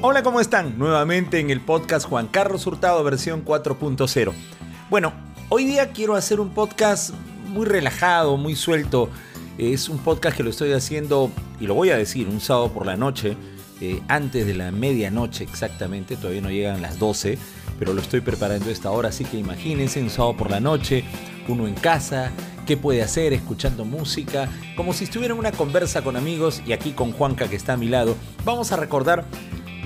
Hola, ¿cómo están? Nuevamente en el podcast Juan Carlos Hurtado versión 4.0. Bueno, hoy día quiero hacer un podcast muy relajado, muy suelto. Es un podcast que lo estoy haciendo, y lo voy a decir, un sábado por la noche, eh, antes de la medianoche exactamente, todavía no llegan las 12, pero lo estoy preparando esta hora, así que imagínense un sábado por la noche, uno en casa, qué puede hacer escuchando música, como si estuviera en una conversa con amigos y aquí con Juanca que está a mi lado, vamos a recordar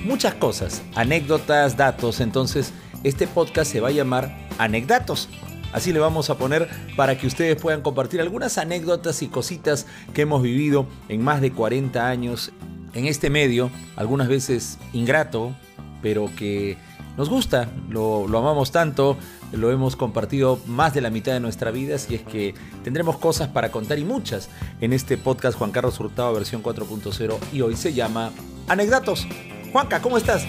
muchas cosas, anécdotas, datos, entonces este podcast se va a llamar Anecdatos. Así le vamos a poner para que ustedes puedan compartir algunas anécdotas y cositas que hemos vivido en más de 40 años en este medio, algunas veces ingrato, pero que nos gusta, lo, amamos tanto, lo hemos compartido más de la mitad de nuestra vida, así es que tendremos cosas para contar y muchas en este podcast Juan Carlos Hurtado versión 4.0 y hoy se llama Anecdatos. Juanca, ¿cómo estás?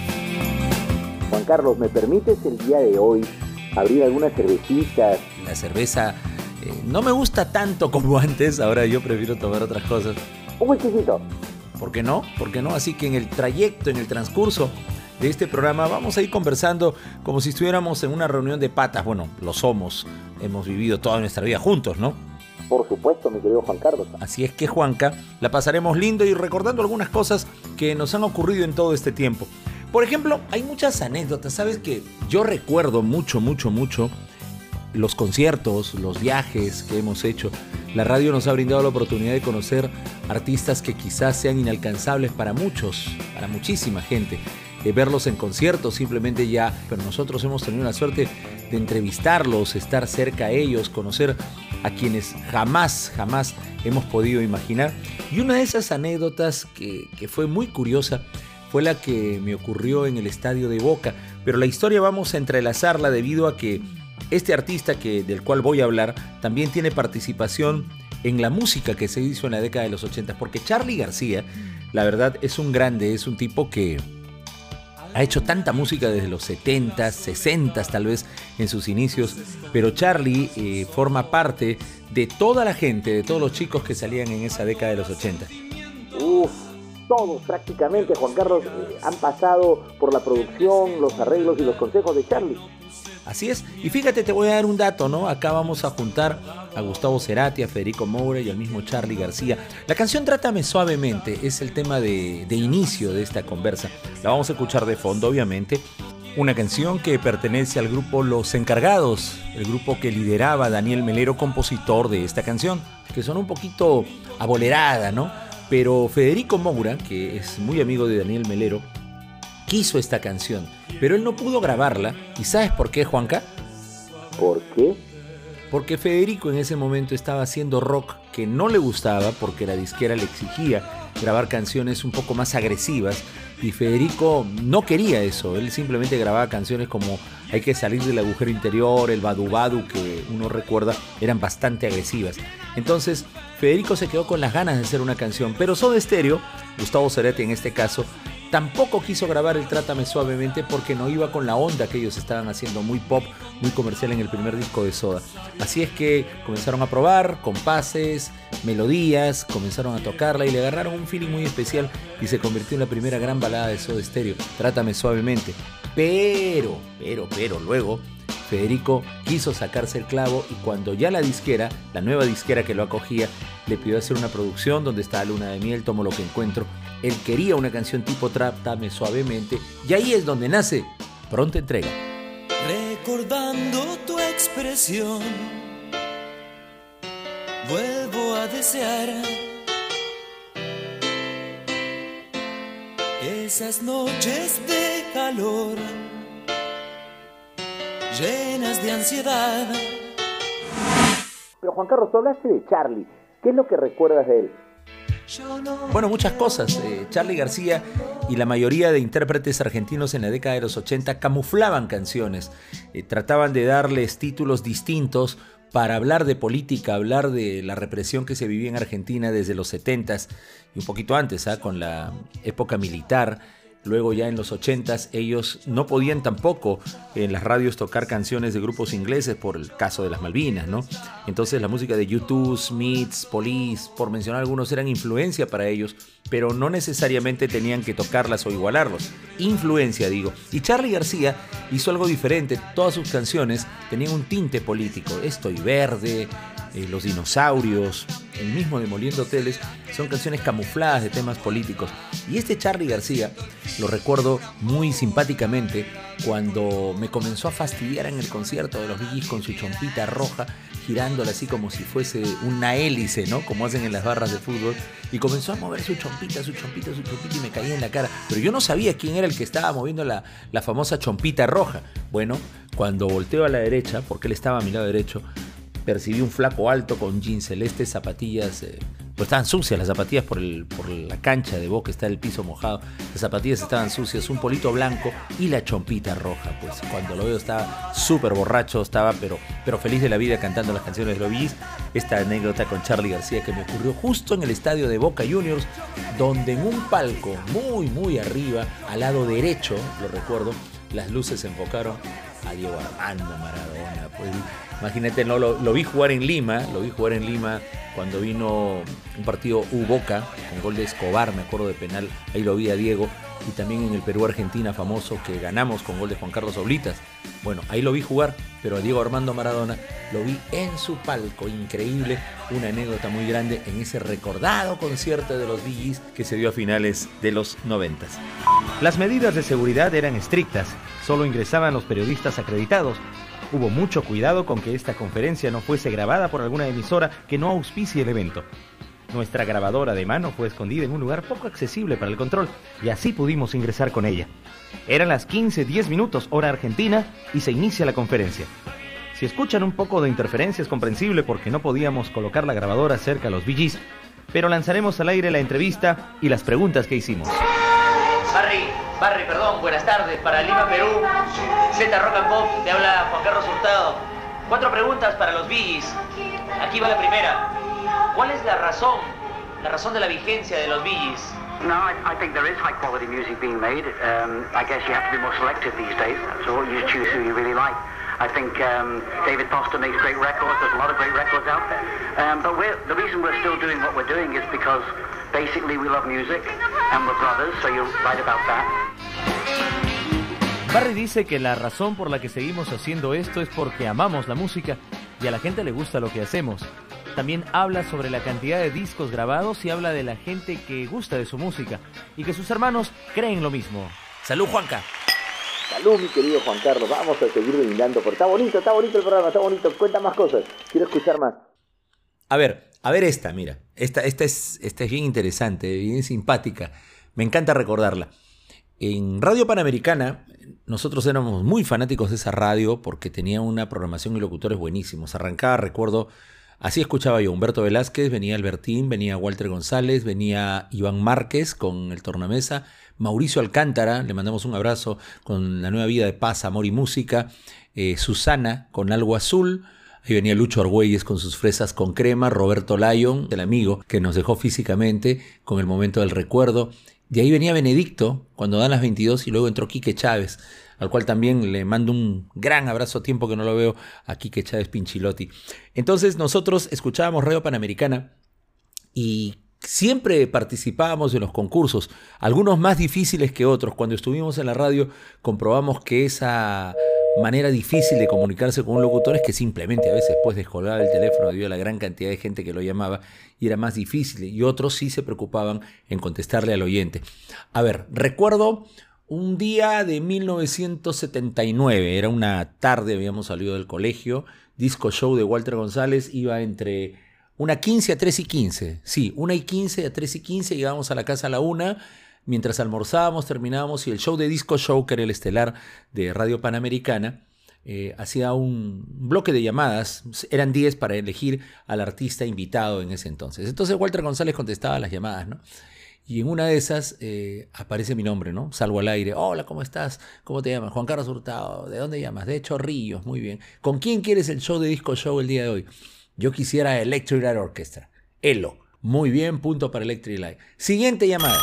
Juan Carlos, ¿me permites el día de hoy abrir algunas cervecitas? La cerveza eh, no me gusta tanto como antes, ahora yo prefiero tomar otras cosas. Un whiskycito. ¿Por qué no? ¿Por qué no? Así que en el trayecto, en el transcurso de este programa vamos a ir conversando como si estuviéramos en una reunión de patas. Bueno, lo somos, hemos vivido toda nuestra vida juntos, ¿no? Por supuesto, mi querido Juan Carlos. Así es que Juanca, la pasaremos lindo y recordando algunas cosas que nos han ocurrido en todo este tiempo. Por ejemplo, hay muchas anécdotas, ¿sabes que Yo recuerdo mucho, mucho, mucho los conciertos, los viajes que hemos hecho. La radio nos ha brindado la oportunidad de conocer artistas que quizás sean inalcanzables para muchos, para muchísima gente. De verlos en conciertos simplemente ya, pero nosotros hemos tenido la suerte de entrevistarlos, estar cerca a ellos, conocer a quienes jamás, jamás hemos podido imaginar. Y una de esas anécdotas que, que fue muy curiosa fue la que me ocurrió en el estadio de Boca, pero la historia vamos a entrelazarla debido a que este artista que, del cual voy a hablar también tiene participación en la música que se hizo en la década de los 80, porque Charlie García, la verdad, es un grande, es un tipo que ha hecho tanta música desde los 70, 60 tal vez en sus inicios, pero Charlie eh, forma parte de toda la gente, de todos los chicos que salían en esa década de los 80. Uf, todos prácticamente, Juan Carlos, eh, han pasado por la producción, los arreglos y los consejos de Charlie. Así es. Y fíjate, te voy a dar un dato, ¿no? Acá vamos a juntar a Gustavo Cerati, a Federico Moura y al mismo Charlie García. La canción Trátame Suavemente es el tema de, de inicio de esta conversa. La vamos a escuchar de fondo, obviamente. Una canción que pertenece al grupo Los Encargados, el grupo que lideraba Daniel Melero, compositor de esta canción, que son un poquito abolerada, ¿no? Pero Federico Moura, que es muy amigo de Daniel Melero, quiso esta canción, pero él no pudo grabarla. ¿Y sabes por qué, Juanca? ¿Por qué? Porque Federico en ese momento estaba haciendo rock que no le gustaba porque la disquera le exigía grabar canciones un poco más agresivas y Federico no quería eso, él simplemente grababa canciones como Hay que salir del agujero interior, el Badu Badu que uno recuerda eran bastante agresivas. Entonces Federico se quedó con las ganas de hacer una canción, pero Soda Stereo, Gustavo Cerati en este caso, Tampoco quiso grabar el Trátame Suavemente porque no iba con la onda que ellos estaban haciendo, muy pop, muy comercial en el primer disco de Soda. Así es que comenzaron a probar compases, melodías, comenzaron a tocarla y le agarraron un feeling muy especial y se convirtió en la primera gran balada de Soda Stereo, Trátame Suavemente. Pero, pero, pero luego Federico quiso sacarse el clavo y cuando ya la disquera, la nueva disquera que lo acogía, le pidió hacer una producción donde está Luna de Miel, Tomo lo que encuentro, él quería una canción tipo trap, dame suavemente, y ahí es donde nace Pronta Entrega. Recordando tu expresión, vuelvo a desear esas noches de calor llenas de ansiedad. Pero Juan Carlos, tú hablaste de Charlie. ¿Qué es lo que recuerdas de él? Bueno, muchas cosas. Eh, Charlie García y la mayoría de intérpretes argentinos en la década de los 80 camuflaban canciones, eh, trataban de darles títulos distintos para hablar de política, hablar de la represión que se vivía en Argentina desde los 70s y un poquito antes, ¿ah? con la época militar Luego ya en los 80s ellos no podían tampoco en las radios tocar canciones de grupos ingleses por el caso de las Malvinas, ¿no? Entonces la música de YouTube, Smiths, Police, por mencionar algunos, eran influencia para ellos, pero no necesariamente tenían que tocarlas o igualarlos. Influencia, digo. Y Charlie García hizo algo diferente. Todas sus canciones tenían un tinte político. Estoy verde, eh, Los dinosaurios, el mismo Demoliendo Hoteles, son canciones camufladas de temas políticos. Y este Charlie García lo recuerdo muy simpáticamente cuando me comenzó a fastidiar en el concierto de los Billys con su chompita roja, girándola así como si fuese una hélice, ¿no? Como hacen en las barras de fútbol. Y comenzó a mover su chompita, su chompita, su chompita y me caía en la cara. Pero yo no sabía quién era el que estaba moviendo la, la famosa chompita roja. Bueno, cuando volteo a la derecha, porque él estaba a mi lado derecho, percibí un flaco alto con jeans celeste, zapatillas, eh, pues estaban sucias las zapatillas por, el, por la cancha de boca, está el piso mojado, las zapatillas estaban sucias, un polito blanco y la chompita roja, pues cuando lo veo estaba súper borracho, estaba pero, pero feliz de la vida cantando las canciones de Lobis, esta anécdota con Charlie García que me ocurrió justo en el estadio de Boca Juniors, donde en un palco muy muy arriba, al lado derecho, lo recuerdo, las luces se enfocaron a Diego Armando Maradona, pues Imagínate, no, lo, vi jugar en Lima, lo vi jugar en Lima cuando vino un partido U Boca, con gol de Escobar, me acuerdo de penal, ahí lo vi a Diego, y también en el Perú-Argentina famoso que ganamos con gol de Juan Carlos Oblitas. Bueno, ahí lo vi jugar, pero a Diego Armando Maradona lo vi en su palco, increíble, una anécdota muy grande en ese recordado concierto de los Billys que se dio a finales de los noventas. Las medidas de seguridad eran estrictas, solo ingresaban los periodistas acreditados, Hubo mucho cuidado con que esta conferencia no fuese grabada por alguna emisora que no auspicie el evento. Nuestra grabadora de mano fue escondida en un lugar poco accesible para el control y así pudimos ingresar con ella. Eran las 15.10 minutos hora argentina y se inicia la conferencia. Si escuchan un poco de interferencia es comprensible porque no podíamos colocar la grabadora cerca a los VGs, pero lanzaremos al aire la entrevista y las preguntas que hicimos. Barry, perdón, buenas tardes. Para Lima, Perú, Z Rock and Pop, te habla Juan Carlos Hurtado. Cuatro preguntas para los Billys. Aquí va la primera. ¿Cuál es la razón, la razón de la vigencia de los Billys? No, I, I, think there is high quality music being made. Um, I guess you have to be more selective these days. So you choose who you really like. I think um, David Foster makes great records. There's a lot of great records out there. Um, but the reason we're still doing what we're doing is because basically we love music and we're brothers. So you're right about that. Barry dice que la razón por la que seguimos haciendo esto es porque amamos la música y a la gente le gusta lo que hacemos. También habla sobre la cantidad de discos grabados y habla de la gente que gusta de su música y que sus hermanos creen lo mismo. Salud, Juanca. Salud, mi querido Juan Carlos. Vamos a seguir brindando. Porque está bonito, está bonito el programa, está bonito. Cuenta más cosas. Quiero escuchar más. A ver, a ver esta, mira. Esta, esta, es, esta es bien interesante, bien simpática. Me encanta recordarla. En Radio Panamericana, nosotros éramos muy fanáticos de esa radio porque tenía una programación y locutores buenísimos. Arrancaba, recuerdo, así escuchaba yo, Humberto Velázquez, venía Albertín, venía Walter González, venía Iván Márquez con el tornamesa, Mauricio Alcántara, le mandamos un abrazo con la nueva vida de paz, amor y música, eh, Susana con algo azul, Ahí venía Lucho Argüelles con sus fresas con crema, Roberto Lyon, el amigo que nos dejó físicamente con el momento del recuerdo, de ahí venía Benedicto cuando dan las 22 y luego entró Quique Chávez, al cual también le mando un gran abrazo, tiempo que no lo veo, a Quique Chávez Pinchilotti. Entonces nosotros escuchábamos Radio Panamericana y siempre participábamos en los concursos, algunos más difíciles que otros. Cuando estuvimos en la radio comprobamos que esa manera difícil de comunicarse con un locutor es que simplemente a veces después descolgaba el teléfono debido a la gran cantidad de gente que lo llamaba y era más difícil y otros sí se preocupaban en contestarle al oyente. A ver, recuerdo un día de 1979, era una tarde, habíamos salido del colegio, disco show de Walter González, iba entre una 15 a 3 y 15, sí, una y 15 a 3 y 15, llegábamos a la casa a la una mientras almorzábamos, terminábamos y el show de Disco Show, que era el estelar de Radio Panamericana, eh, hacía un bloque de llamadas, eran 10 para elegir al artista invitado en ese entonces. Entonces Walter González contestaba las llamadas, ¿no? Y en una de esas eh, aparece mi nombre, ¿no? Salgo al aire. Hola, ¿cómo estás? ¿Cómo te llamas? Juan Carlos Hurtado. ¿De dónde llamas? De Chorrillos, muy bien. ¿Con quién quieres el show de Disco Show el día de hoy? Yo quisiera Electric Light Orchestra. Elo. Muy bien, punto para Electric Light. Siguiente llamada.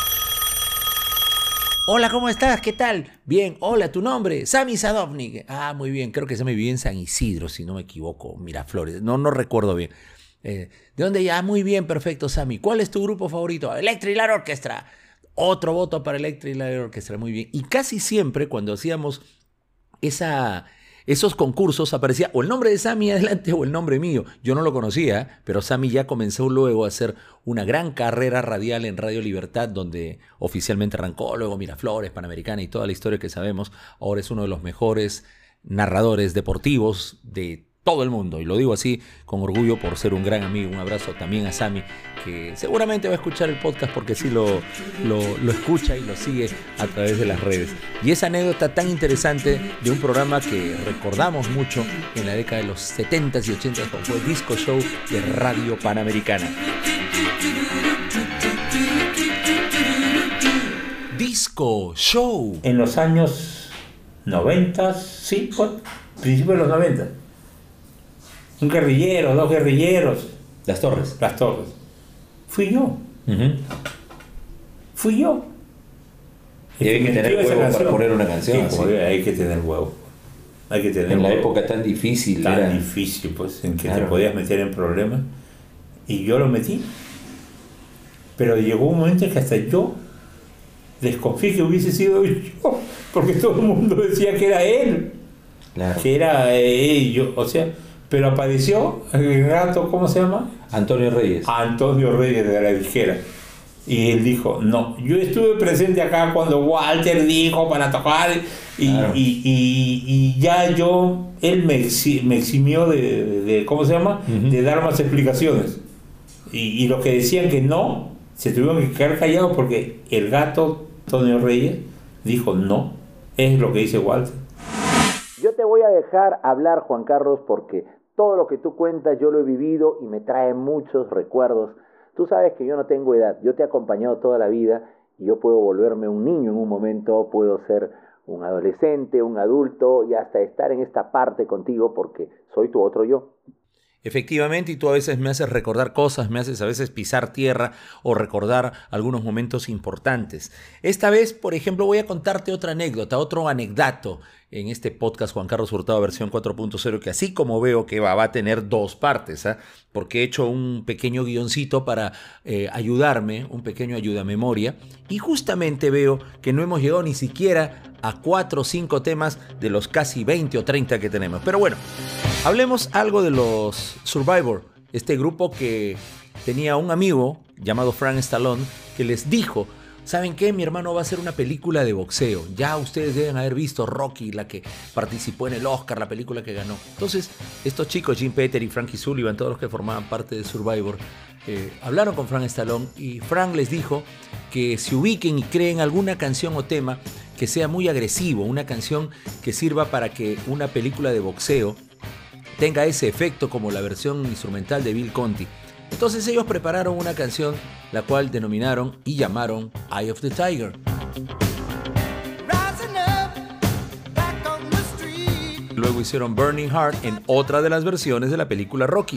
Hola, ¿cómo estás? ¿Qué tal? Bien, hola, ¿tu nombre? Sami Sadovnik. Ah, muy bien, creo que se me vive en San Isidro, si no me equivoco, Miraflores. No, no recuerdo bien. Eh, ¿De dónde ya? Muy bien, perfecto, Sami. ¿Cuál es tu grupo favorito? Electric Light Orchestra. Otro voto para Electric Light Orchestra, muy bien. Y casi siempre cuando hacíamos esa, esos concursos aparecía o el nombre de Sammy adelante o el nombre mío. Yo no lo conocía, pero Sammy ya comenzó luego a hacer una gran carrera radial en Radio Libertad, donde oficialmente arrancó, luego Miraflores, Panamericana y toda la historia que sabemos. Ahora es uno de los mejores narradores deportivos de todo el mundo. Y lo digo así con orgullo por ser un gran amigo. Un abrazo también a Sami, que seguramente va a escuchar el podcast porque sí lo, lo, escucha y lo sigue a través de las redes. Y esa anécdota tan interesante de un programa que recordamos mucho en la década de los 70s y 80s, como fue Disco Show de Radio Panamericana. Disco Show. En los años 90, sí, principios de los 90 un guerrillero, dos guerrilleros. Las torres. Las torres. Fui yo. Fui yo. Y hay que tener huevo para poner una canción. Sí, hay que tener huevo. Hay que tener en la época tan difícil. Tan difícil, pues, en que te podías meter en problemas. Y yo lo metí. Pero llegó un momento en que hasta yo desconfié que hubiese sido yo, porque todo el mundo decía que era él. Que era eh, yo. O sea, pero apareció el gato, ¿cómo se llama? Antonio Reyes. Antonio Reyes de la disquera. Y él dijo, no, yo estuve presente acá cuando Walter dijo para tocar y, y, ya yo, él me, eximió de, ¿cómo se llama? De dar más explicaciones. Y, y los que decían que no, se tuvieron que quedar callados porque el gato Antonio Reyes dijo no, es lo que dice Walter. Yo te voy a dejar hablar, Juan Carlos, porque todo lo que tú cuentas yo lo he vivido y me trae muchos recuerdos. Tú sabes que yo no tengo edad, yo te he acompañado toda la vida y yo puedo volverme un niño en un momento, puedo ser un adolescente, un adulto y hasta estar en esta parte contigo porque soy tu otro yo. Efectivamente, y tú a veces me haces recordar cosas, me haces a veces pisar tierra o recordar algunos momentos importantes. Esta vez, por ejemplo, voy a contarte otra anécdota, otro anecdato en este podcast Juan Carlos Hurtado versión 4.0, que así como veo que va, a tener dos partes, ¿ah? porque he hecho un pequeño guioncito para eh, ayudarme, un pequeño ayuda memoria, y justamente veo que no hemos llegado ni siquiera a cuatro o cinco temas de los casi 20 o 30 que tenemos. Pero bueno, hablemos algo de los Survivor, este grupo que tenía un amigo llamado Frank Stallone que les dijo, ¿saben qué? Mi hermano va a hacer una película de boxeo. Ya ustedes deben haber visto Rocky, la que participó en el Oscar, la película que ganó. Entonces, estos chicos, Jim Peter y Frankie Sullivan, todos los que formaban parte de Survivor, eh, hablaron con Frank Stallone y Frank les dijo que se ubiquen y creen alguna canción o tema que sea muy agresivo, una canción que sirva para que una película de boxeo tenga ese efecto como la versión instrumental de Bill Conti. Entonces ellos prepararon una canción la cual denominaron y llamaron Eye of the Tiger. Luego hicieron Burning Heart en otra de las versiones de la película Rocky.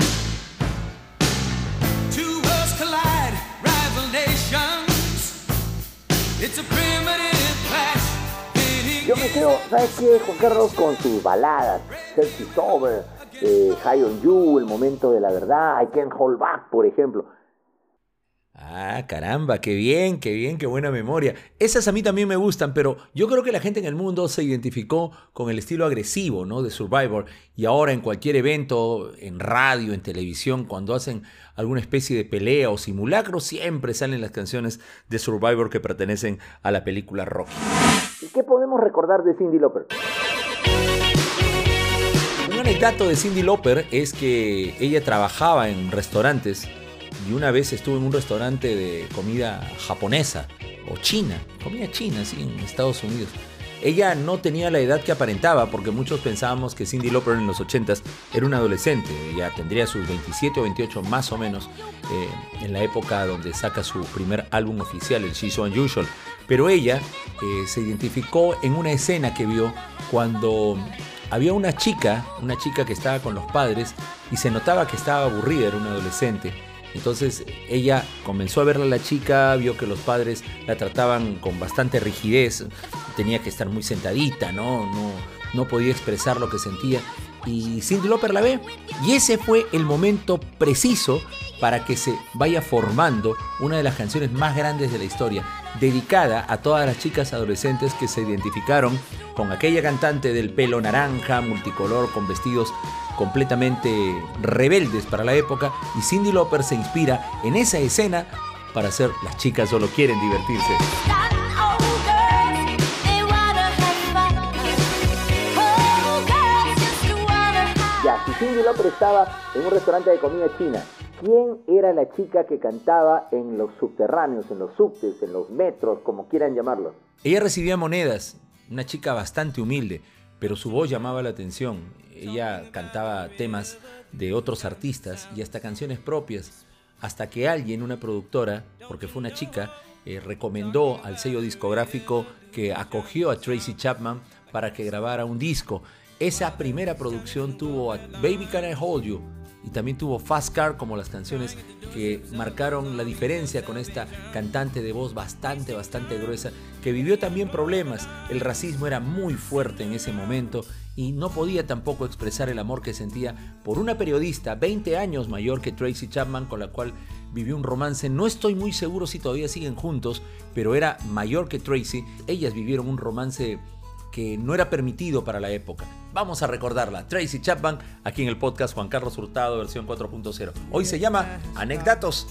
Yo me quedo, ¿sabes qué? Juan Carlos con sus baladas, Search Over, eh, High on You, El Momento de la Verdad, I Can't Hold Back, por ejemplo. Ah, caramba, qué bien, qué bien, qué buena memoria. Esas a mí también me gustan, pero yo creo que la gente en el mundo se identificó con el estilo agresivo, ¿no? De Survivor. Y ahora en cualquier evento, en radio, en televisión, cuando hacen alguna especie de pelea o simulacro, siempre salen las canciones de Survivor que pertenecen a la película Rocky. ¿Y qué podemos recordar de Cindy Lauper? Un anecdoto de Cindy Lauper es que ella trabajaba en restaurantes y una vez estuve en un restaurante de comida japonesa o china, comida china, sí, en Estados Unidos. Ella no tenía la edad que aparentaba porque muchos pensábamos que Cindy Lauper en los 80s era una adolescente, ella tendría sus 27 o 28 más o menos eh, en la época donde saca su primer álbum oficial, el She's Unusual. Pero ella eh, se identificó en una escena que vio cuando había una chica, una chica que estaba con los padres y se notaba que estaba aburrida, era una adolescente Entonces ella comenzó a verla a la chica, vio que los padres la trataban con bastante rigidez, tenía que estar muy sentadita, ¿no? No, no podía expresar lo que sentía. Y Cindy Lauper la ve. Y ese fue el momento preciso para que se vaya formando una de las canciones más grandes de la historia, dedicada a todas las chicas adolescentes que se identificaron con aquella cantante del pelo naranja, multicolor, con vestidos completamente rebeldes para la época, y Cindy Lauper se inspira en esa escena para hacer Las chicas solo quieren divertirse. Ya, si Cindy Lauper estaba en un restaurante de comida china, ¿quién era la chica que cantaba en los subterráneos, en los subtes, en los metros, como quieran llamarlo? Ella recibía monedas, una chica bastante humilde, pero su voz llamaba la atención. Ella cantaba temas de otros artistas y hasta canciones propias, hasta que alguien, una productora, porque fue una chica, eh, recomendó al sello discográfico que acogió a Tracy Chapman para que grabara un disco. Esa primera producción tuvo a Baby Can I Hold You y también tuvo Fast Car como las canciones que marcaron la diferencia con esta cantante de voz bastante, bastante gruesa que vivió también problemas. El racismo era muy fuerte en ese momento y no podía tampoco expresar el amor que sentía por una periodista 20 años mayor que Tracy Chapman con la cual vivió un romance. No estoy muy seguro si todavía siguen juntos, pero era mayor que Tracy. Ellas vivieron un romance que no era permitido para la época. Vamos a recordarla, Tracy Chapman, aquí en el podcast Juan Carlos Hurtado, versión 4.0. Hoy se llama Anecdatos.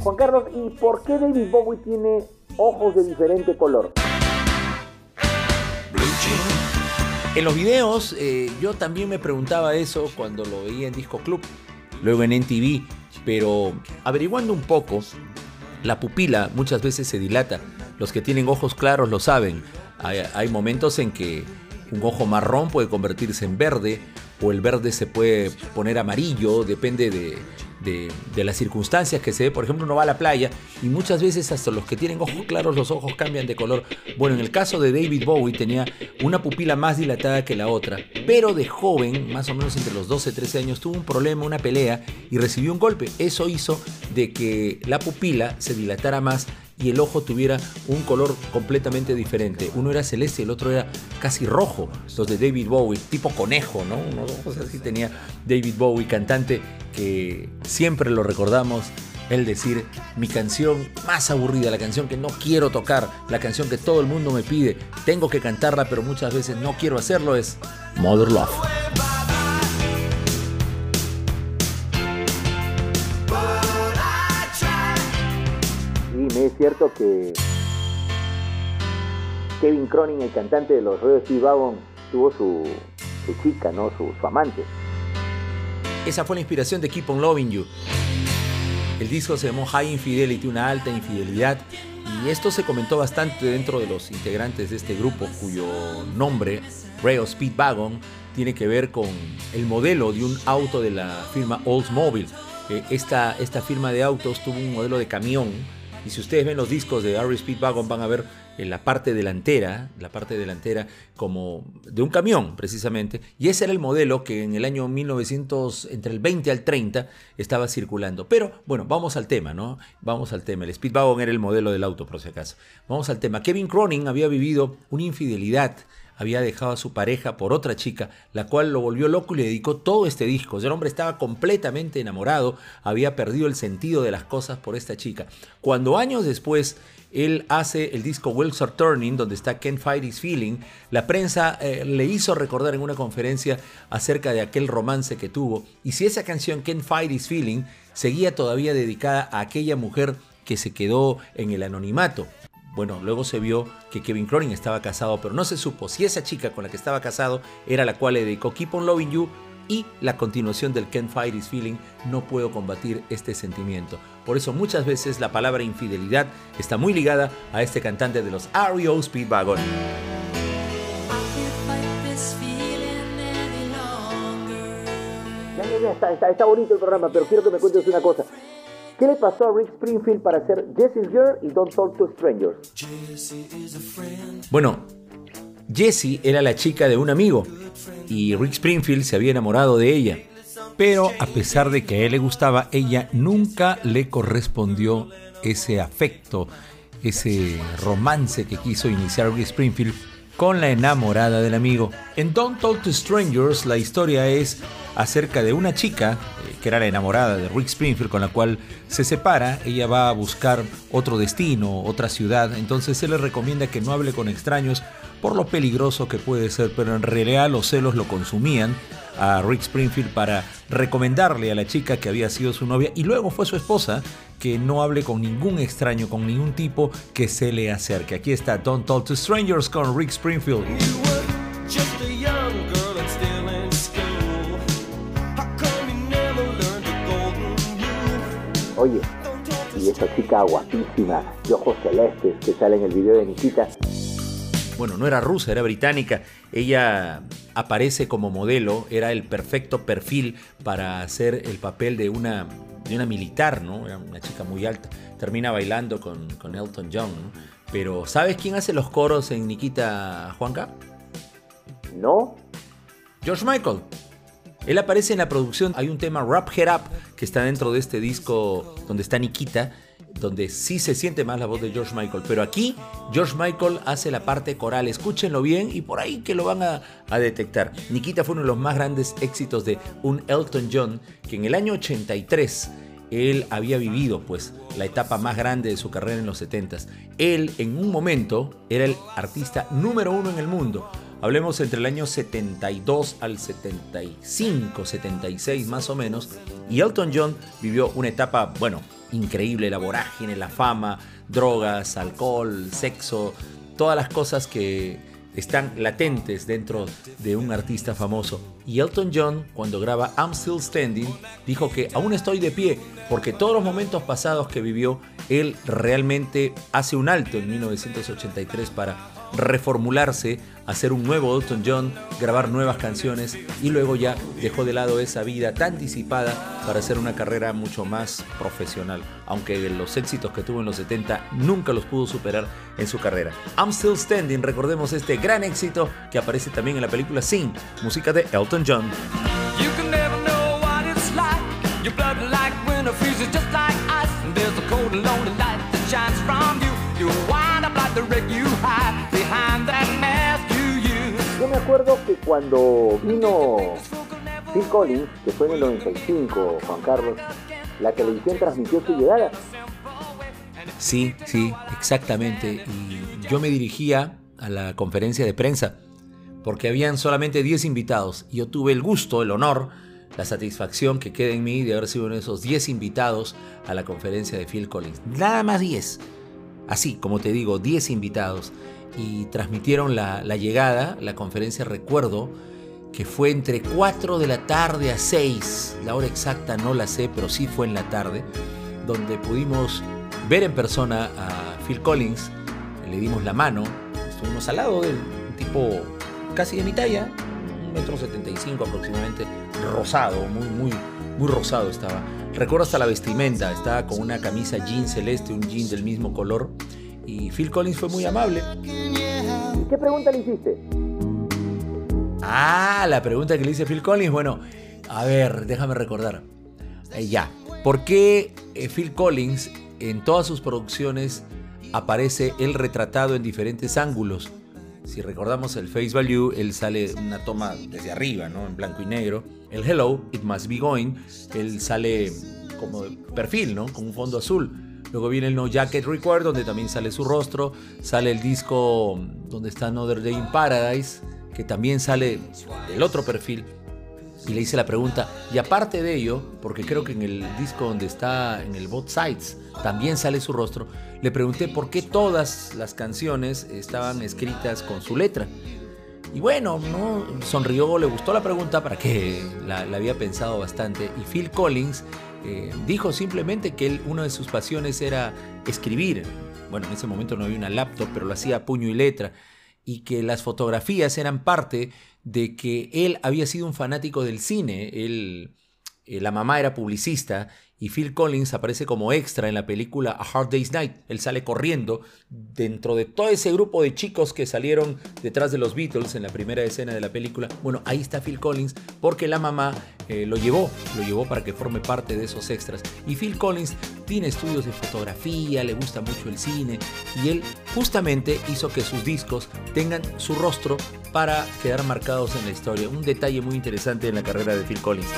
Juan Carlos, ¿y por qué David Bowie tiene ojos de diferente color? En los videos eh, yo también me preguntaba eso cuando lo veía en Disco Club, luego en NTV, pero averiguando un poco, la pupila muchas veces se dilata. Los que tienen ojos claros lo saben. Hay, momentos en que un ojo marrón puede convertirse en verde o el verde se puede poner amarillo, depende de, de, las circunstancias que se ve. Por ejemplo, uno va a la playa y muchas veces hasta los que tienen ojos claros los ojos cambian de color. Bueno, en el caso de David Bowie tenía una pupila más dilatada que la otra, pero de joven, más o menos entre los 12 y 13 años, tuvo un problema, una pelea y recibió un golpe. Eso hizo de que la pupila se dilatara más y el ojo tuviera un color completamente diferente. Uno era celeste y el otro era casi rojo. Los de David Bowie, tipo conejo, ¿no? Unos ojos así tenía David Bowie, cantante que siempre lo recordamos. El decir mi canción más aburrida, la canción que no quiero tocar, la canción que todo el mundo me pide, tengo que cantarla, pero muchas veces no quiero hacerlo, es Mother Love. Es cierto que Kevin Cronin, el cantante de los Steve Wagon, tuvo su, chica, ¿no? Su, amante. Esa fue la inspiración de Keep on Loving You. El disco se llamó High Infidelity, una alta infidelidad, y esto se comentó bastante dentro de los integrantes de este grupo, cuyo nombre, Rail Speedwagon, tiene que ver con el modelo de un auto de la firma Oldsmobile. Eh, esta, esta firma de autos tuvo un modelo de camión y si ustedes ven los discos de R.E. Speedwagon van a ver en la parte delantera, la parte delantera como de un camión precisamente. Y ese era el modelo que en el año 1900, entre el 20 al 30, estaba circulando. Pero bueno, vamos al tema, ¿no? Vamos al tema. El Speedwagon era el modelo del auto, por si acaso. Vamos al tema. Kevin Cronin había vivido una infidelidad había dejado a su pareja por otra chica, la cual lo volvió loco y le dedicó todo este disco. El hombre estaba completamente enamorado, había perdido el sentido de las cosas por esta chica. Cuando años después él hace el disco Wheels Are Turning, donde está Can't Fight His Feeling. La prensa eh, le hizo recordar en una conferencia acerca de aquel romance que tuvo. Y si esa canción Can't Fight His Feeling seguía todavía dedicada a aquella mujer que se quedó en el anonimato. Bueno, luego se vio que Kevin Cronin estaba casado, pero no se supo si esa chica con la que estaba casado era la cual le dedicó Keep on Loving You y la continuación del Can't Fight This Feeling, no puedo combatir este sentimiento. Por eso muchas veces la palabra infidelidad está muy ligada a este cantante de los REO Speedwagon. Está bonito el programa, pero quiero que me cuentes una cosa. ¿Qué le pasó a Rick Springfield para hacer Jesse's Girl y Don't Talk to Strangers? Bueno, Jessie era la chica de un amigo y Rick Springfield se había enamorado de ella. Pero a pesar de que a él le gustaba, ella nunca le correspondió ese afecto, ese romance que quiso iniciar Rick Springfield con la enamorada del amigo. En Don't Talk to Strangers la historia es acerca de una chica eh, que era la enamorada de Rick Springfield con la cual se separa, ella va a buscar otro destino, otra ciudad, entonces se le recomienda que no hable con extraños por lo peligroso que puede ser, pero en realidad los celos lo consumían a Rick Springfield para recomendarle a la chica que había sido su novia y luego fue su esposa que no hable con ningún extraño, con ningún tipo que se le acerque. Aquí está Don't Talk to Strangers con Rick Springfield. Oye, y esa chica guapísima de ojos celestes que sale en el video de Nikita. Bueno, no era rusa, era británica. Ella aparece como modelo, era el perfecto perfil para hacer el papel de una, de una militar, ¿no? Era una chica muy alta. Termina bailando con, con Elton John, ¿no? Pero ¿sabes quién hace los coros en Nikita Juanca? ¿No? George Michael. Él aparece en la producción, hay un tema Wrap Head Up que está dentro de este disco donde está Nikita, donde sí se siente más la voz de George Michael. Pero aquí George Michael hace la parte coral, escúchenlo bien y por ahí que lo van a, a detectar. Nikita fue uno de los más grandes éxitos de un Elton John que en el año 83 él había vivido pues la etapa más grande de su carrera en los 70s. Él en un momento era el artista número uno en el mundo. Hablemos entre el año 72 al 75, 76 más o menos. Y Elton John vivió una etapa, bueno, increíble, la vorágine, la fama, drogas, alcohol, sexo, todas las cosas que están latentes dentro de un artista famoso. Y Elton John, cuando graba I'm Still Standing, dijo que aún estoy de pie, porque todos los momentos pasados que vivió, él realmente hace un alto en 1983 para reformularse, hacer un nuevo Elton John, grabar nuevas canciones y luego ya dejó de lado esa vida tan disipada para hacer una carrera mucho más profesional, aunque los éxitos que tuvo en los 70 nunca los pudo superar en su carrera. I'm Still Standing, recordemos este gran éxito que aparece también en la película Sing, música de Elton John. You wind up like the wreck you hide me acuerdo que cuando vino Phil Collins, que fue en el 95, Juan Carlos, la televisión transmitió su llegada. Sí, sí, exactamente. Y yo me dirigía a la conferencia de prensa porque habían solamente 10 invitados. Y yo tuve el gusto, el honor, la satisfacción que queda en mí de haber sido uno de esos 10 invitados a la conferencia de Phil Collins. Nada más 10. Así, como te digo, 10 invitados. Y transmitieron la, llegada, la conferencia, recuerdo, que fue entre 4 de la tarde a 6. La hora exacta no la sé, pero sí fue en la tarde, donde pudimos ver en persona a Phil Collins. Le dimos la mano, estuvimos al lado del tipo casi de mi talla, un metro setenta y cinco aproximadamente, rosado, muy, muy, muy rosado estaba. Recuerdo hasta la vestimenta, estaba con una camisa jean celeste, un jean del mismo color, y Phil Collins fue muy amable. ¿Y qué pregunta le hiciste? Ah, la pregunta que le hice Phil Collins, bueno, a ver, déjame recordar. Eh, ya, ¿por qué eh, Phil Collins en todas sus producciones aparece él retratado en diferentes ángulos? Si recordamos el face value, él sale una toma desde arriba, ¿no? En blanco y negro. El hello, it must be going, él sale como de perfil, ¿no? Con un fondo azul. Luego viene el No Jacket Required, donde también sale su rostro. Sale el disco donde está Another Day in Paradise, que también sale del otro perfil. Y le hice la pregunta, y aparte de ello, porque creo que en el disco donde está en el Both Sides también sale su rostro, le pregunté por qué todas las canciones estaban escritas con su letra. Y bueno, ¿no? sonrió, le gustó la pregunta para que la, había pensado bastante. Y Phil Collins eh, dijo simplemente que él, una de sus pasiones era escribir. Bueno, en ese momento no había una laptop, pero lo hacía puño y letra. Y que las fotografías eran parte de que él había sido un fanático del cine. Él eh, la mamá era publicista y Phil Collins aparece como extra en la película A Hard Day's Night. Él sale corriendo dentro de todo ese grupo de chicos que salieron detrás de los Beatles en la primera escena de la película. Bueno, ahí está Phil Collins porque la mamá eh, lo llevó, lo llevó para que forme parte de esos extras. Y Phil Collins tiene estudios de fotografía, le gusta mucho el cine y él justamente hizo que sus discos tengan su rostro para quedar marcados en la historia. Un detalle muy interesante en la carrera de Phil Collins.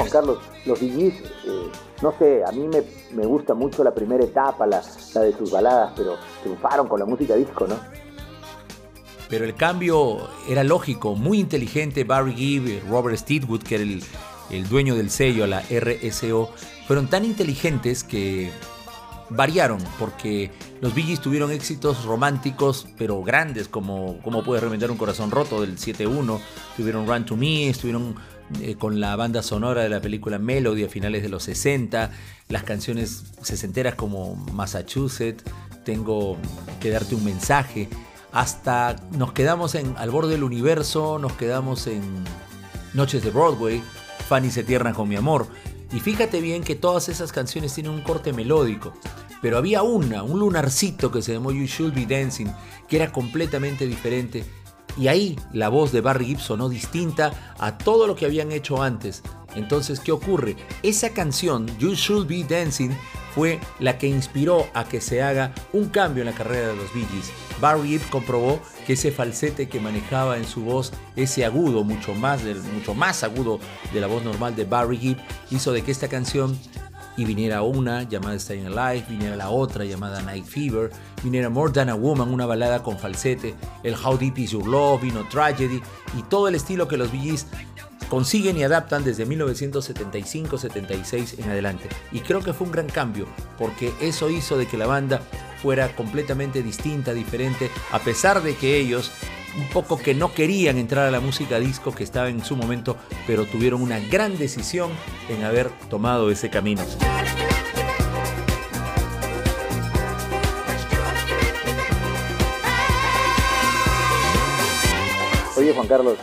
Juan Carlos, los DJs, eh, no sé, a mí me, me, gusta mucho la primera etapa, la, la, de sus baladas, pero triunfaron con la música disco, ¿no? Pero el cambio era lógico, muy inteligente. Barry Gibb, Robert Steedwood, que era el, el dueño del sello, la RSO, fueron tan inteligentes que variaron, porque los Bee tuvieron éxitos románticos, pero grandes, como, como puede remendar un corazón roto del 7-1, tuvieron Run to Me, estuvieron eh, con la banda sonora de la película Melody a finales de los 60, las canciones sesenteras como Massachusetts, Tengo que darte un mensaje, hasta nos quedamos en Al borde del universo, nos quedamos en Noches de Broadway, Fanny se tierna con mi amor. Y fíjate bien que todas esas canciones tienen un corte melódico. Pero había una, un lunarcito que se llamó You Should Be Dancing, que era completamente diferente. Y ahí la voz de Barry Gibb sonó distinta a todo lo que habían hecho antes. Entonces, ¿qué ocurre? Esa canción, You Should Be Dancing, fue la que inspiró a que se haga un cambio en la carrera de los Bee Gees. Barry Gibb comprobó que ese falsete que manejaba en su voz, ese agudo, mucho más, mucho más agudo de la voz normal de Barry Gibb, hizo de que esta canción y viniera una llamada Staying Alive, viniera la otra llamada Night Fever, viniera More Than a Woman, una balada con falsete, el How Deep Is Your Love, vino Tragedy y todo el estilo que los Gees consiguen y adaptan desde 1975-76 en adelante. Y creo que fue un gran cambio, porque eso hizo de que la banda fuera completamente distinta, diferente, a pesar de que ellos un poco que no querían entrar a la música disco que estaba en su momento, pero tuvieron una gran decisión en haber tomado ese camino. Oye Juan Carlos,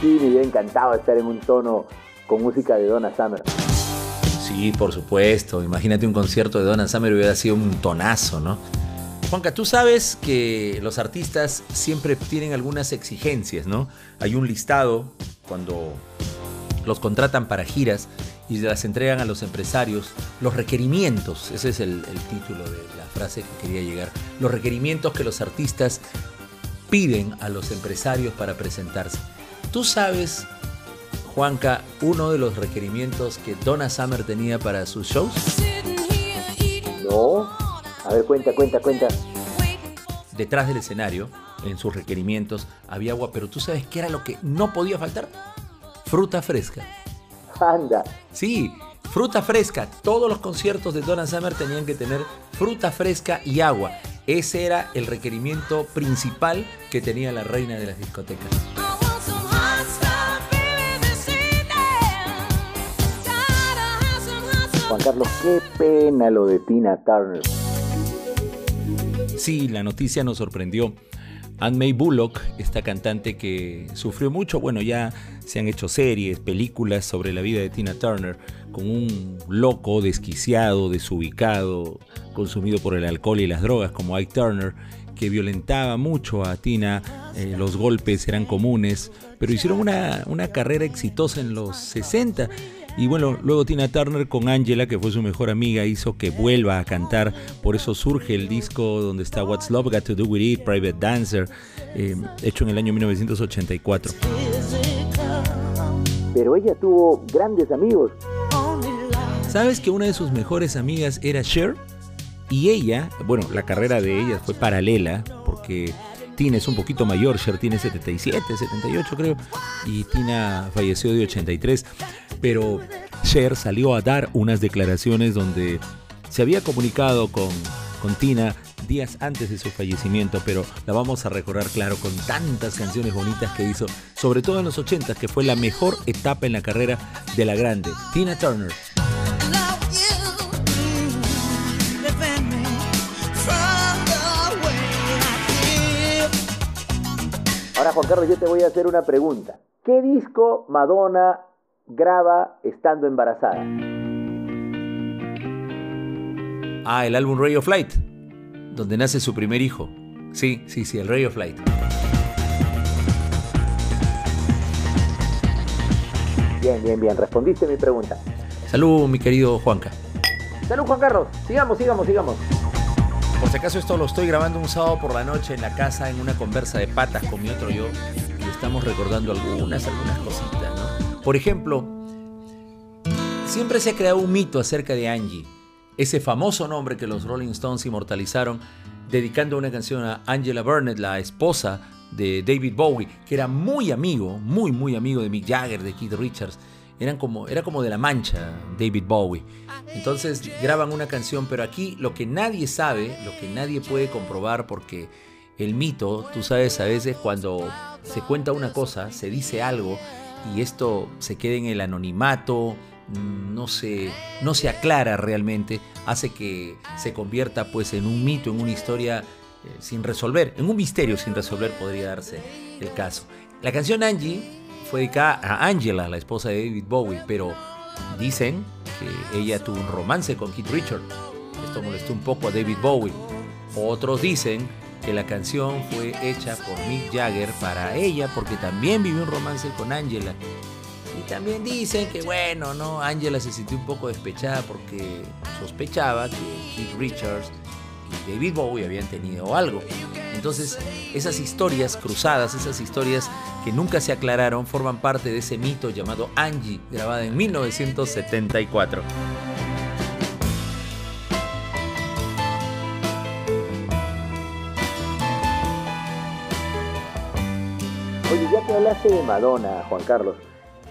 sí me hubiera encantado estar en un tono con música de Donna Summer. Sí, por supuesto. Imagínate un concierto de Donna Summer hubiera sido un tonazo, ¿no? Juanca, tú sabes que los artistas siempre tienen algunas exigencias, ¿no? Hay un listado cuando los contratan para giras y las entregan a los empresarios, los requerimientos, ese es el, el, título de la frase que quería llegar, los requerimientos que los artistas piden a los empresarios para presentarse. ¿Tú sabes, Juanca, uno de los requerimientos que Donna Summer tenía para sus shows? No. A ver, cuenta, cuenta, cuenta. Detrás del escenario, en sus requerimientos, había agua, pero ¿tú sabes qué era lo que no podía faltar? Fruta fresca. Anda. Sí, fruta fresca. Todos los conciertos de Donna Summer tenían que tener fruta fresca y agua. Ese era el requerimiento principal que tenía la reina de las discotecas. Carlos, qué pena lo de Tina Turner. Sí, la noticia nos sorprendió. Anne May Bullock, esta cantante que sufrió mucho, bueno, ya se han hecho series, películas sobre la vida de Tina Turner, con un loco, desquiciado, desubicado, consumido por el alcohol y las drogas como Ike Turner, que violentaba mucho a Tina, eh, los golpes eran comunes, pero hicieron una, una carrera exitosa en los 60 y bueno, luego Tina Turner con Angela, que fue su mejor amiga, hizo que vuelva a cantar. Por eso surge el disco donde está What's Love Got to Do With It, Private Dancer, eh, hecho en el año 1984. Pero ella tuvo grandes amigos. ¿Sabes que una de sus mejores amigas era Cher? Y ella, bueno, la carrera de ella fue paralela, porque Tina es un poquito mayor, Cher tiene 77, 78 creo, y Tina falleció de 83. Pero Cher salió a dar unas declaraciones donde se había comunicado con, con Tina días antes de su fallecimiento, pero la vamos a recordar, claro, con tantas canciones bonitas que hizo, sobre todo en los 80, que fue la mejor etapa en la carrera de la grande, Tina Turner. Juan Carlos, yo te voy a hacer una pregunta. ¿Qué disco Madonna graba estando embarazada? Ah, el álbum Ray of Light, donde nace su primer hijo. Sí, sí, sí, el Ray of Light. Bien, bien, bien. Respondiste mi pregunta. Salud, mi querido Juanca. Salud, Juan Carlos. Sigamos, sigamos, sigamos. Por si acaso esto lo estoy grabando un sábado por la noche en la casa en una conversa de patas con mi otro yo y estamos recordando algunas, algunas cositas, ¿no? Por ejemplo, siempre se ha creado un mito acerca de Angie, ese famoso nombre que los Rolling Stones inmortalizaron dedicando una canción a Angela Burnett, la esposa de David Bowie, que era muy amigo, muy muy amigo de Mick Jagger, de Keith Richards. Eran como, era como de la mancha David Bowie. Entonces graban una canción, pero aquí lo que nadie sabe, lo que nadie puede comprobar, porque el mito, tú sabes, a veces cuando se cuenta una cosa, se dice algo y esto se queda en el anonimato, no se, no se aclara realmente, hace que se convierta pues en un mito, en una historia eh, sin resolver, en un misterio sin resolver podría darse el caso. La canción Angie dedicada a Angela, la esposa de David Bowie, pero dicen que ella tuvo un romance con Keith Richards. Esto molestó un poco a David Bowie. Otros dicen que la canción fue hecha por Mick Jagger para ella porque también vivió un romance con Angela. Y también dicen que bueno, no, Angela se sintió un poco despechada porque sospechaba que Keith Richards y David Bowie habían tenido algo. Entonces, esas historias cruzadas, esas historias que nunca se aclararon, forman parte de ese mito llamado Angie, grabada en 1974. Oye, ya que hablaste de Madonna, Juan Carlos,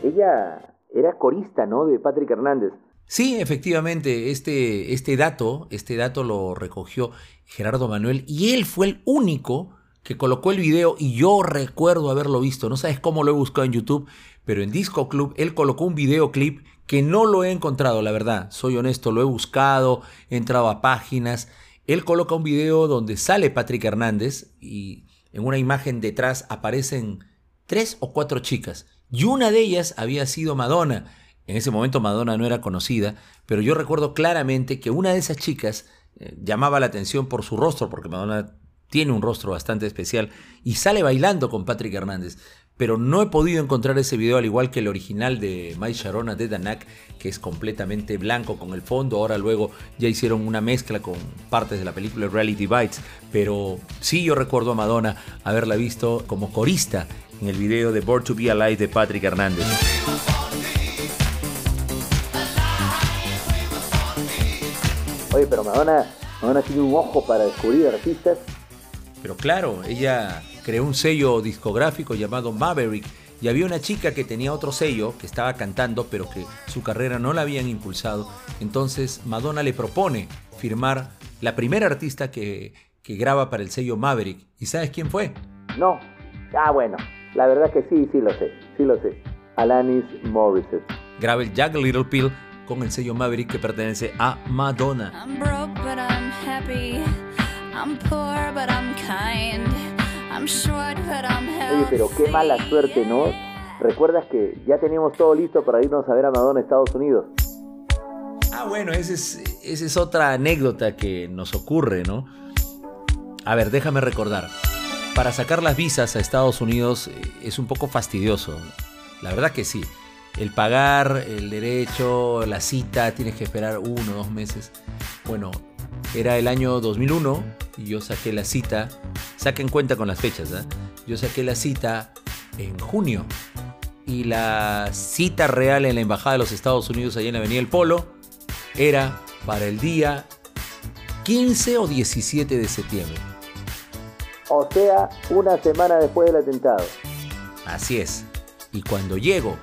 ella era corista, ¿no? De Patrick Hernández. Sí, efectivamente, este, este dato, este dato lo recogió Gerardo Manuel y él fue el único que colocó el video y yo recuerdo haberlo visto. No sabes cómo lo he buscado en YouTube, pero en Disco Club él colocó un videoclip que no lo he encontrado, la verdad. Soy honesto, lo he buscado, he entrado a páginas. Él coloca un video donde sale Patrick Hernández y en una imagen detrás aparecen tres o cuatro chicas y una de ellas había sido Madonna. En ese momento Madonna no era conocida, pero yo recuerdo claramente que una de esas chicas eh, llamaba la atención por su rostro, porque Madonna tiene un rostro bastante especial, y sale bailando con Patrick Hernández. Pero no he podido encontrar ese video al igual que el original de Mai Sharona de Danak, que es completamente blanco con el fondo. Ahora luego ya hicieron una mezcla con partes de la película Reality Bites. Pero sí yo recuerdo a Madonna haberla visto como corista en el video de Born to Be Alive de Patrick Hernández. Oye, pero Madonna, Madonna tiene un ojo para descubrir artistas. Pero claro, ella creó un sello discográfico llamado Maverick y había una chica que tenía otro sello que estaba cantando pero que su carrera no la habían impulsado. Entonces Madonna le propone firmar la primera artista que, que graba para el sello Maverick. ¿Y sabes quién fue? No. Ah, bueno. La verdad que sí, sí lo sé. Sí lo sé. Alanis Morissette. Graba el Jack Little Pill con el sello Maverick que pertenece a Madonna. I'm broke, but I'm happy. I'm poor, but I'm kind. I'm short, but I'm Oye, pero qué mala suerte, ¿no? ¿Recuerdas que ya teníamos todo listo para irnos a ver a Madonna a Estados Unidos? Ah, bueno, esa es, esa es otra anécdota que nos ocurre, ¿no? A ver, déjame recordar. Para sacar las visas a Estados Unidos eh, es un poco fastidioso. La verdad que sí. El pagar, el derecho, la cita, tienes que esperar uno o dos meses. Bueno, era el año 2001 y yo saqué la cita. Saquen cuenta con las fechas, ¿eh? Yo saqué la cita en junio. Y la cita real en la Embajada de los Estados Unidos, allá en la Avenida El Polo, era para el día 15 o 17 de septiembre. O sea, una semana después del atentado. Así es. Y cuando llego,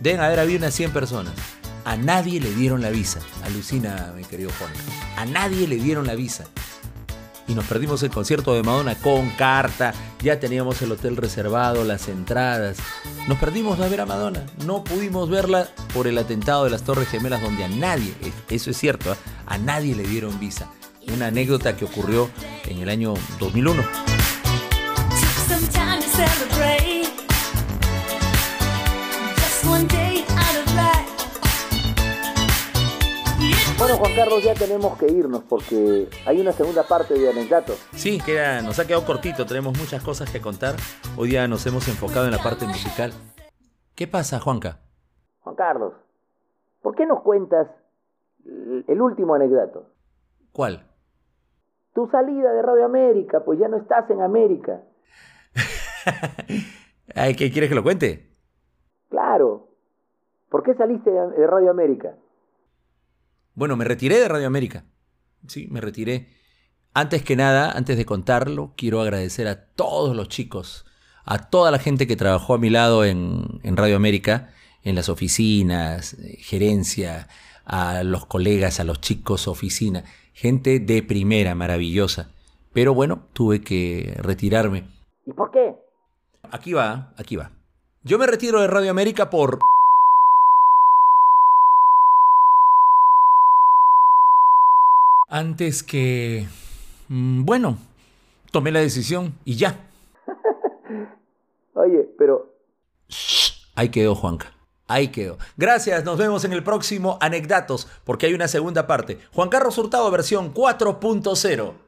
deben haber habido unas 100 personas. A nadie le dieron la visa. Alucina, mi querido Juan. A nadie le dieron la visa. Y nos perdimos el concierto de Madonna con carta. Ya teníamos el hotel reservado, las entradas. Nos perdimos de ver a Madonna. No pudimos verla por el atentado de las Torres Gemelas, donde a nadie, eso es cierto, ¿eh? a nadie le dieron visa. Una anécdota que ocurrió en el año 2001. Bueno, Juan Carlos, ya tenemos que irnos porque hay una segunda parte de Anecdatos. Sí, queda, nos ha quedado cortito, tenemos muchas cosas que contar. Hoy día nos hemos enfocado en la parte musical. ¿Qué pasa, Juanca? Juan Carlos, ¿por qué nos cuentas el último anecdato? ¿Cuál? Tu salida de Radio América, pues ya no estás en América. ¿Qué quieres que lo cuente? Claro. ¿Por qué saliste de Radio América? Bueno, me retiré de Radio América. Sí, me retiré. Antes que nada, antes de contarlo, quiero agradecer a todos los chicos, a toda la gente que trabajó a mi lado en, en Radio América, en las oficinas, eh, gerencia, a los colegas, a los chicos oficina, gente de primera, maravillosa. Pero bueno, tuve que retirarme. ¿Y por qué? Aquí va, aquí va. Yo me retiro de Radio América por... Antes que... mm, Bueno, tomé la decisión y ya. Oye, pero Ahí quedó, Juanca. Ahí quedó. Gracias, nos vemos en el próximo Anecdatos, porque hay una segunda parte. Juan Carlos Hurtado, versión 4.0.